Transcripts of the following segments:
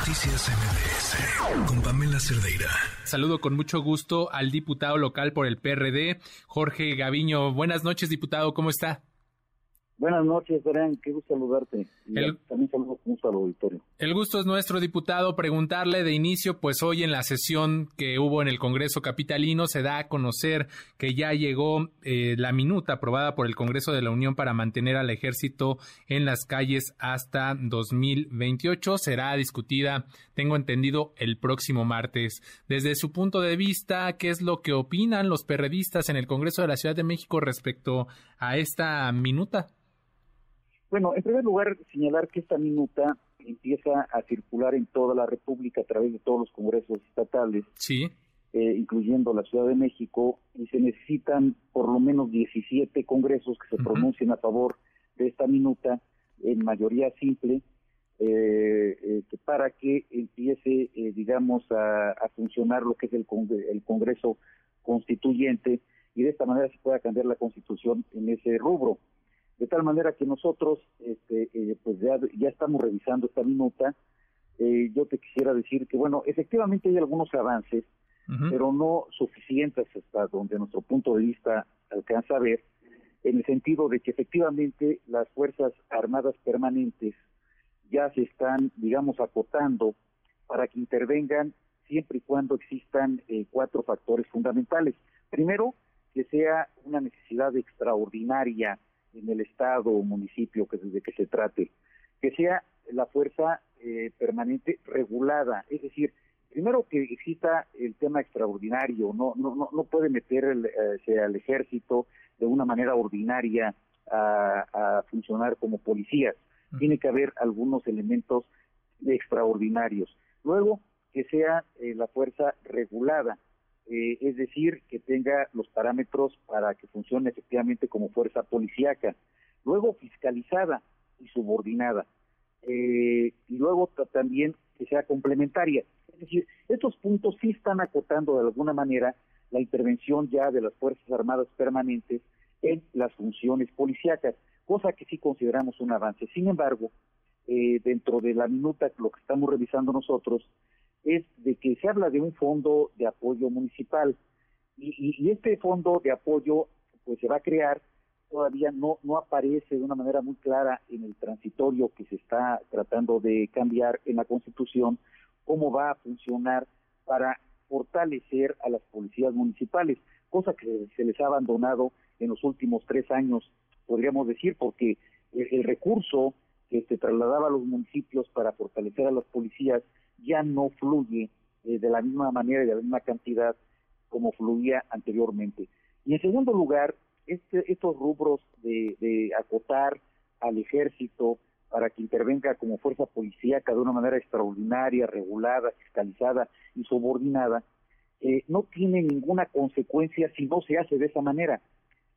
Noticias MBS con Pamela Cerdeira. Saludo con mucho gusto al diputado local por el PRD, Jorge Gaviño. Buenas noches, diputado, ¿cómo está? Buenas noches, Verán, qué gusto saludarte. también saludo con gusto al auditorio. El gusto es nuestro, diputado. Preguntarle de inicio, pues hoy en la sesión que hubo en el Congreso Capitalino se da a conocer que ya llegó eh, la minuta aprobada por el Congreso de la Unión para mantener al ejército en las calles hasta 2028. Será discutida, tengo entendido, el próximo martes. Desde su punto de vista, ¿qué es lo que opinan los perredistas en el Congreso de la Ciudad de México respecto a esta minuta? Bueno, en primer lugar, señalar que esta minuta empieza a circular en toda la República a través de todos los congresos estatales, sí. Eh, incluyendo la Ciudad de México, y se necesitan por lo menos 17 congresos que se pronuncien a favor de esta minuta en mayoría simple, eh, eh, para que empiece, digamos, a, funcionar lo que es el, el Congreso Constituyente y de esta manera se pueda cambiar la Constitución en ese rubro. De tal manera que nosotros, este, eh, pues ya, ya estamos revisando esta minuta. Eh, yo te quisiera decir que, bueno, efectivamente hay algunos avances, pero no suficientes hasta donde nuestro punto de vista alcanza a ver, en el sentido de que efectivamente las Fuerzas Armadas Permanentes ya se están, digamos, acotando para que intervengan siempre y cuando existan eh, cuatro factores fundamentales. Primero, que sea una necesidad extraordinaria en el estado o municipio que desde que se trate, que sea la fuerza eh, permanente regulada, es decir, primero que exista el tema extraordinario, no no no, puede meter el, eh, al ejército de una manera ordinaria a, funcionar como policías, tiene que haber algunos elementos extraordinarios. Luego, que sea eh, la fuerza regulada, eh, es decir, que tenga los parámetros para que funcione efectivamente como fuerza policíaca, luego fiscalizada y subordinada, eh, y luego también que sea complementaria. Es decir, estos puntos sí están acotando de alguna manera la intervención ya de las Fuerzas Armadas permanentes en las funciones policíacas, cosa que sí consideramos un avance. Sin embargo, eh, dentro de la minuta, lo que estamos revisando nosotros, es de que se habla de un fondo de apoyo municipal. Y, este fondo de apoyo pues se va a crear todavía no no aparece de una manera muy clara en el transitorio que se está tratando de cambiar en la Constitución cómo va a funcionar para fortalecer a las policías municipales, cosa que se les ha abandonado en los últimos tres años, podríamos decir, porque el, el recurso que se trasladaba a los municipios para fortalecer a las policías ya no fluye eh, de la misma manera y de la misma cantidad como fluía anteriormente. Y en segundo lugar, este, estos rubros de, acotar al ejército para que intervenga como fuerza policíaca de una manera extraordinaria, regulada, fiscalizada y subordinada, eh, no tiene ninguna consecuencia si no se hace de esa manera.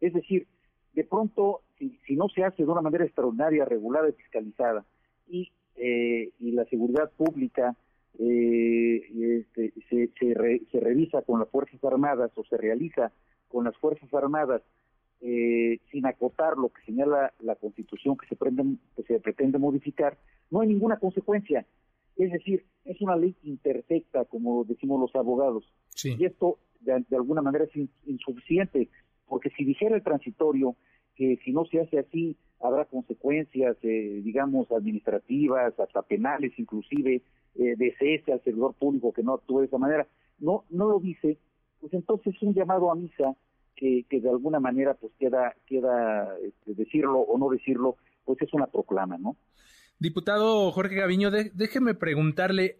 Es decir, de pronto, si, si no se hace de una manera extraordinaria, regulada y fiscalizada, y, eh, y la seguridad pública eh, este, se, se, revisa con las Fuerzas Armadas o se realiza con las Fuerzas Armadas eh, sin acotar lo que señala la Constitución que se, que se pretende modificar, no hay ninguna consecuencia. Es decir, es una ley imperfecta, como decimos los abogados. Y esto, de, alguna manera, es insuficiente, porque si dijera el transitorio que si no se hace así, habrá consecuencias, eh, digamos, administrativas, hasta penales inclusive, eh, de cese al servidor público que no actúe de esa manera. No, no lo dice, pues entonces un llamado a misa que, que de alguna manera pues queda, queda este, decirlo o no decirlo, pues es una proclama, ¿no? Diputado Jorge Gaviño, déjeme preguntarle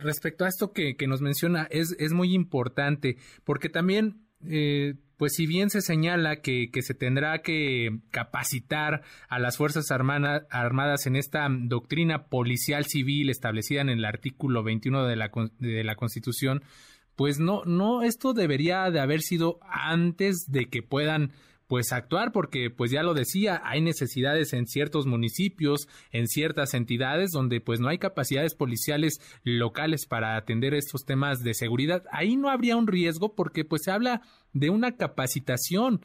respecto a esto que, que nos menciona, es, es muy importante, porque también eh, pues si bien se señala que, que, se tendrá que capacitar a las Fuerzas Armadas en esta doctrina policial civil establecida en el artículo 21 de la, de la Constitución, pues no, no, esto debería de haber sido antes de que puedan pues actuar porque pues ya lo decía, hay necesidades en ciertos municipios, en ciertas entidades donde pues no hay capacidades policiales locales para atender estos temas de seguridad. Ahí no habría un riesgo porque pues se habla de una capacitación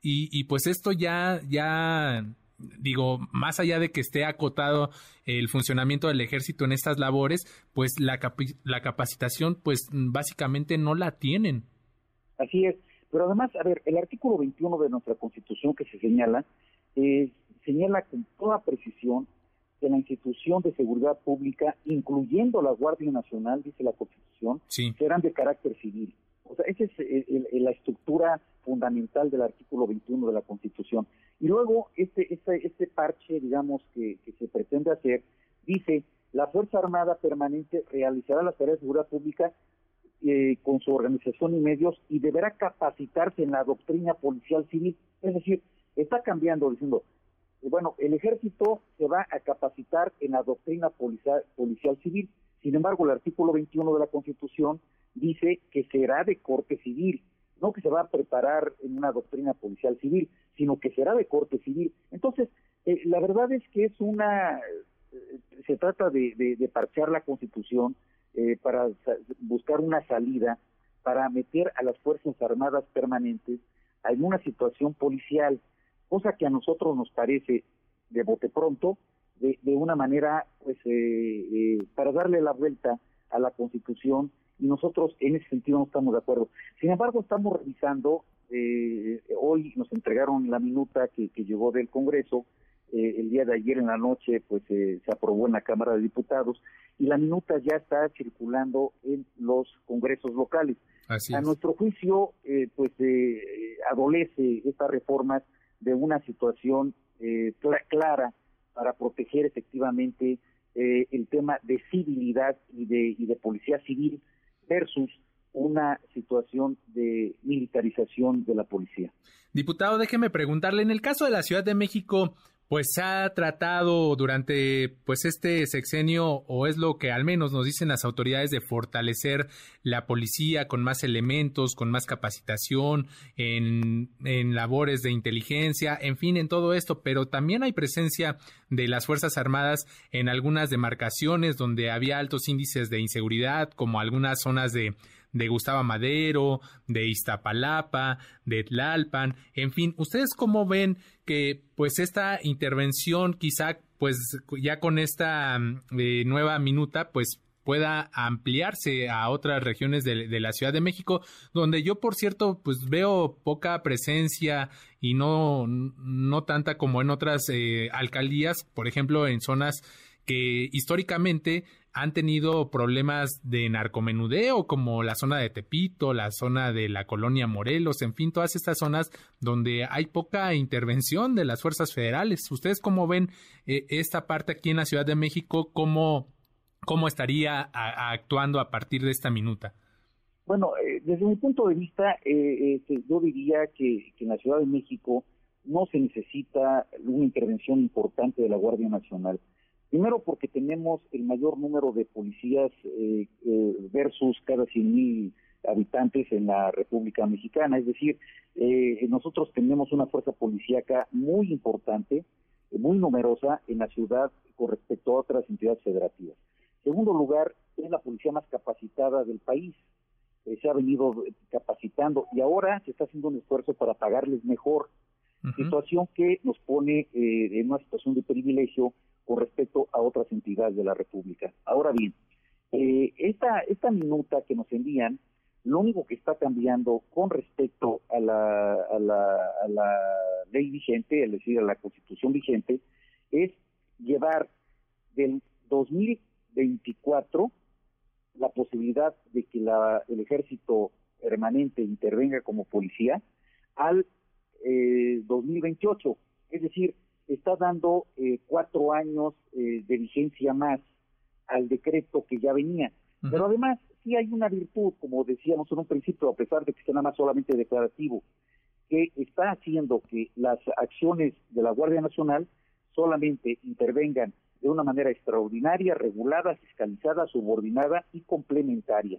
y, y pues esto ya ya digo, más allá de que esté acotado el funcionamiento del ejército en estas labores, pues la, la capacitación, pues básicamente no la tienen. Así es, pero además, a ver, el artículo 21 de nuestra Constitución que se señala, eh, señala con toda precisión que la institución de seguridad pública, incluyendo la Guardia Nacional, dice la Constitución, serán de carácter civil. O sea, esa es la estructura fundamental del artículo 21 de la Constitución. Y luego, este, este, este parche, digamos, que, se pretende hacer, dice, la Fuerza Armada Permanente realizará las tareas de seguridad pública eh, con su organización y medios y deberá capacitarse en la doctrina policial civil. Es decir, está cambiando, diciendo, bueno, el ejército se va a capacitar en la doctrina policial, policial civil. Sin embargo, el artículo 21 de la Constitución dice que será de corte civil, no que se va a preparar en una doctrina policial civil, sino que será de corte civil. Entonces, eh, la verdad es que es una, eh, se trata de, de, parchear la Constitución eh, para buscar una salida para meter a las Fuerzas Armadas permanentes en una situación policial cosa que a nosotros nos parece de bote pronto, de, de una manera, pues, eh, eh, para darle la vuelta a la Constitución, y nosotros en ese sentido no estamos de acuerdo. Sin embargo, estamos revisando, eh, hoy nos entregaron la minuta que, que llegó del Congreso, el día de ayer en la noche, pues, se aprobó en la Cámara de Diputados, y la minuta ya está circulando en los congresos locales. a nuestro juicio, pues, adolece estas reformas de una situación eh, clara para proteger efectivamente eh, el tema de civilidad y de, y de policía civil versus una situación de militarización de la policía. Diputado, déjeme preguntarle, en el caso de la Ciudad de México, pues ha tratado durante pues este sexenio o es lo que al menos nos dicen las autoridades de fortalecer la policía con más elementos, con más capacitación en, en labores de inteligencia, en fin, en todo esto, pero también hay presencia de las Fuerzas Armadas en algunas demarcaciones donde había altos índices de inseguridad, como algunas zonas de de Gustavo Madero, de Iztapalapa, de Tlalpan, en fin, ¿ustedes cómo ven que pues esta intervención quizá pues ya con esta mm, eh, nueva minuta pues pueda ampliarse a otras regiones de, la Ciudad de México, donde yo, por cierto, pues veo poca presencia y no, no tanta como en otras eh, alcaldías, por ejemplo, en zonas que históricamente han tenido problemas de narcomenudeo, como la zona de Tepito, la zona de la colonia Morelos, en fin, todas estas zonas donde hay poca intervención de las fuerzas federales. ¿Ustedes cómo ven eh, esta parte aquí en la Ciudad de México? ¿Cómo, cómo estaría actuando a partir de esta minuta? Bueno, eh, desde mi punto de vista, eh, este, yo diría que, que en la Ciudad de México no se necesita una intervención importante de la Guardia Nacional Primero porque tenemos el mayor número de policías eh, eh, versus cada 100 mil habitantes en la República Mexicana. Es decir, eh, nosotros tenemos una fuerza policíaca muy importante, muy numerosa en la ciudad con respecto a otras entidades federativas. Segundo lugar, es la policía más capacitada del país. se ha venido capacitando y ahora se está haciendo un esfuerzo para pagarles mejor. Situación que nos pone en una situación de privilegio con respecto a otras entidades de la República. Ahora bien, eh, esta, esta minuta que nos envían, lo único que está cambiando con respecto a la, a la, a la ley vigente, es decir, a la constitución vigente, es llevar del 2024 la posibilidad de que la, el ejército permanente intervenga como policía al eh, 2028. Es decir, está dando eh, cuatro años eh, de vigencia más al decreto que ya venía. Pero además, sí hay una virtud, como decíamos en un principio, a pesar de que sea nada más solamente declarativo, que está haciendo que las acciones de la Guardia Nacional solamente intervengan de una manera extraordinaria, regulada, fiscalizada, subordinada y complementaria.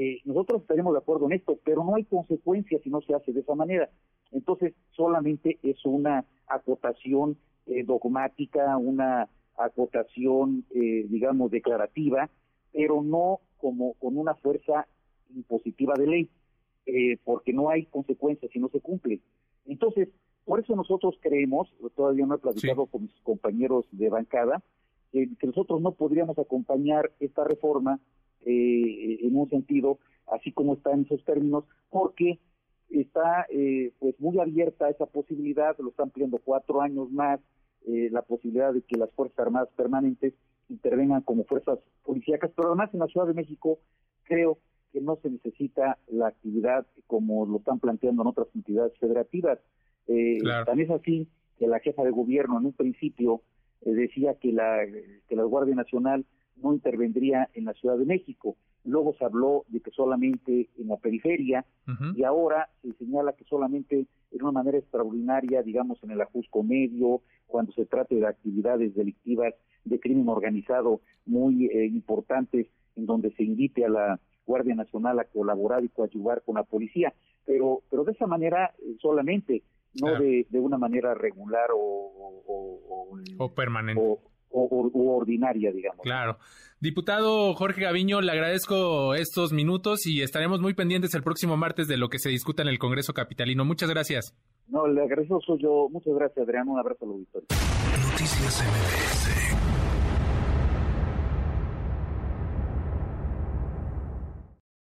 Eh, nosotros estaremos de acuerdo en esto, pero no hay consecuencias si no se hace de esa manera. Entonces, solamente es una acotación eh, dogmática, una acotación, eh, digamos, declarativa, pero no como con una fuerza impositiva de ley, eh, porque no hay consecuencias si no se cumple. Entonces, Por eso nosotros creemos, todavía no he platicado con mis compañeros de bancada, que, nosotros no podríamos acompañar esta reforma eh, en un sentido así como está en esos términos, porque está eh, pues muy abierta esa posibilidad, lo están pidiendo cuatro años más, eh, la posibilidad de que las Fuerzas Armadas permanentes intervengan como fuerzas policíacas, pero además en la Ciudad de México creo que no se necesita la actividad como lo están planteando en otras entidades federativas. Eh, Tan es así que la jefa de gobierno en un principio eh, decía que la, que la Guardia Nacional no intervendría en la Ciudad de México. Luego se habló de que solamente en la periferia y ahora se señala que solamente en una manera extraordinaria, digamos, en el Ajusco Medio, cuando se trate de actividades delictivas de crimen organizado muy eh, importantes, en donde se invite a la Guardia Nacional a colaborar y coadyuvar con la policía. Pero, pero de esa manera eh, solamente, no de, de, una manera regular o, o, permanente. O, ordinaria, digamos. Claro. Diputado Jorge Gaviño, le agradezco estos minutos y estaremos muy pendientes el próximo martes de lo que se discuta en el Congreso Capitalino. Muchas gracias. No, le agradezco soy yo. Muchas gracias, Adrián. Un abrazo al auditorio. Noticias MBS